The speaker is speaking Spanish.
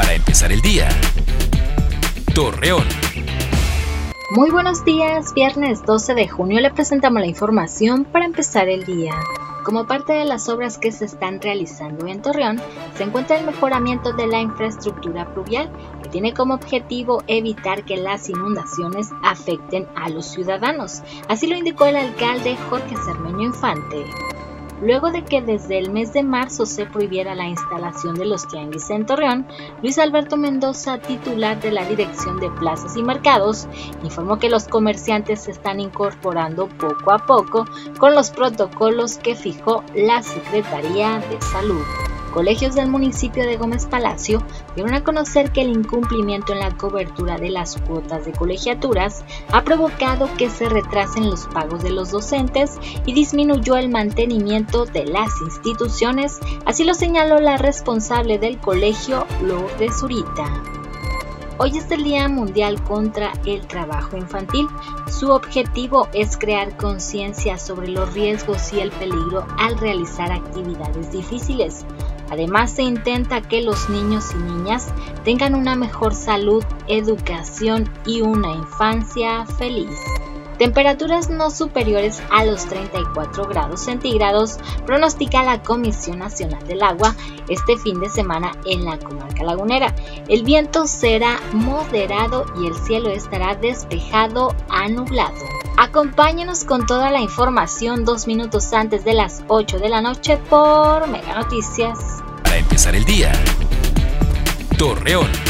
para empezar el día. Torreón. Muy buenos días, viernes 12 de junio le presentamos la información para empezar el día. Como parte de las obras que se están realizando en Torreón, se encuentra el mejoramiento de la infraestructura pluvial, que tiene como objetivo evitar que las inundaciones afecten a los ciudadanos. Así lo indicó el alcalde Jorge Cermeño Infante luego de que desde el mes de marzo se prohibiera la instalación de los tianguis en Torreón, Luis Alberto Mendoza, titular de la Dirección de Plazas y Mercados, informó que los comerciantes se están incorporando poco a poco con los protocolos que fijó la Secretaría de Salud. Colegios del municipio de Gómez Palacio dieron a conocer que el incumplimiento en la cobertura de las cuotas de colegiaturas ha provocado que se retrasen los pagos de los docentes y disminuyó el mantenimiento de las instituciones, así lo señaló la responsable del colegio, Lourdes Zurita. Hoy es el Día Mundial contra el Trabajo Infantil. Su objetivo es crear conciencia sobre los riesgos y el peligro al realizar actividades difíciles. Además, se intenta que los niños y niñas tengan una mejor salud, educación y una infancia feliz. Temperaturas no superiores a los 34 grados centígrados pronostica la Comisión Nacional del Agua este fin de semana en la comarca lagunera. El viento será moderado y el cielo estará despejado a nublado. Acompáñenos con toda la información dos minutos antes de las 8 de la noche por Mega Noticias. Para empezar el día, Torreón.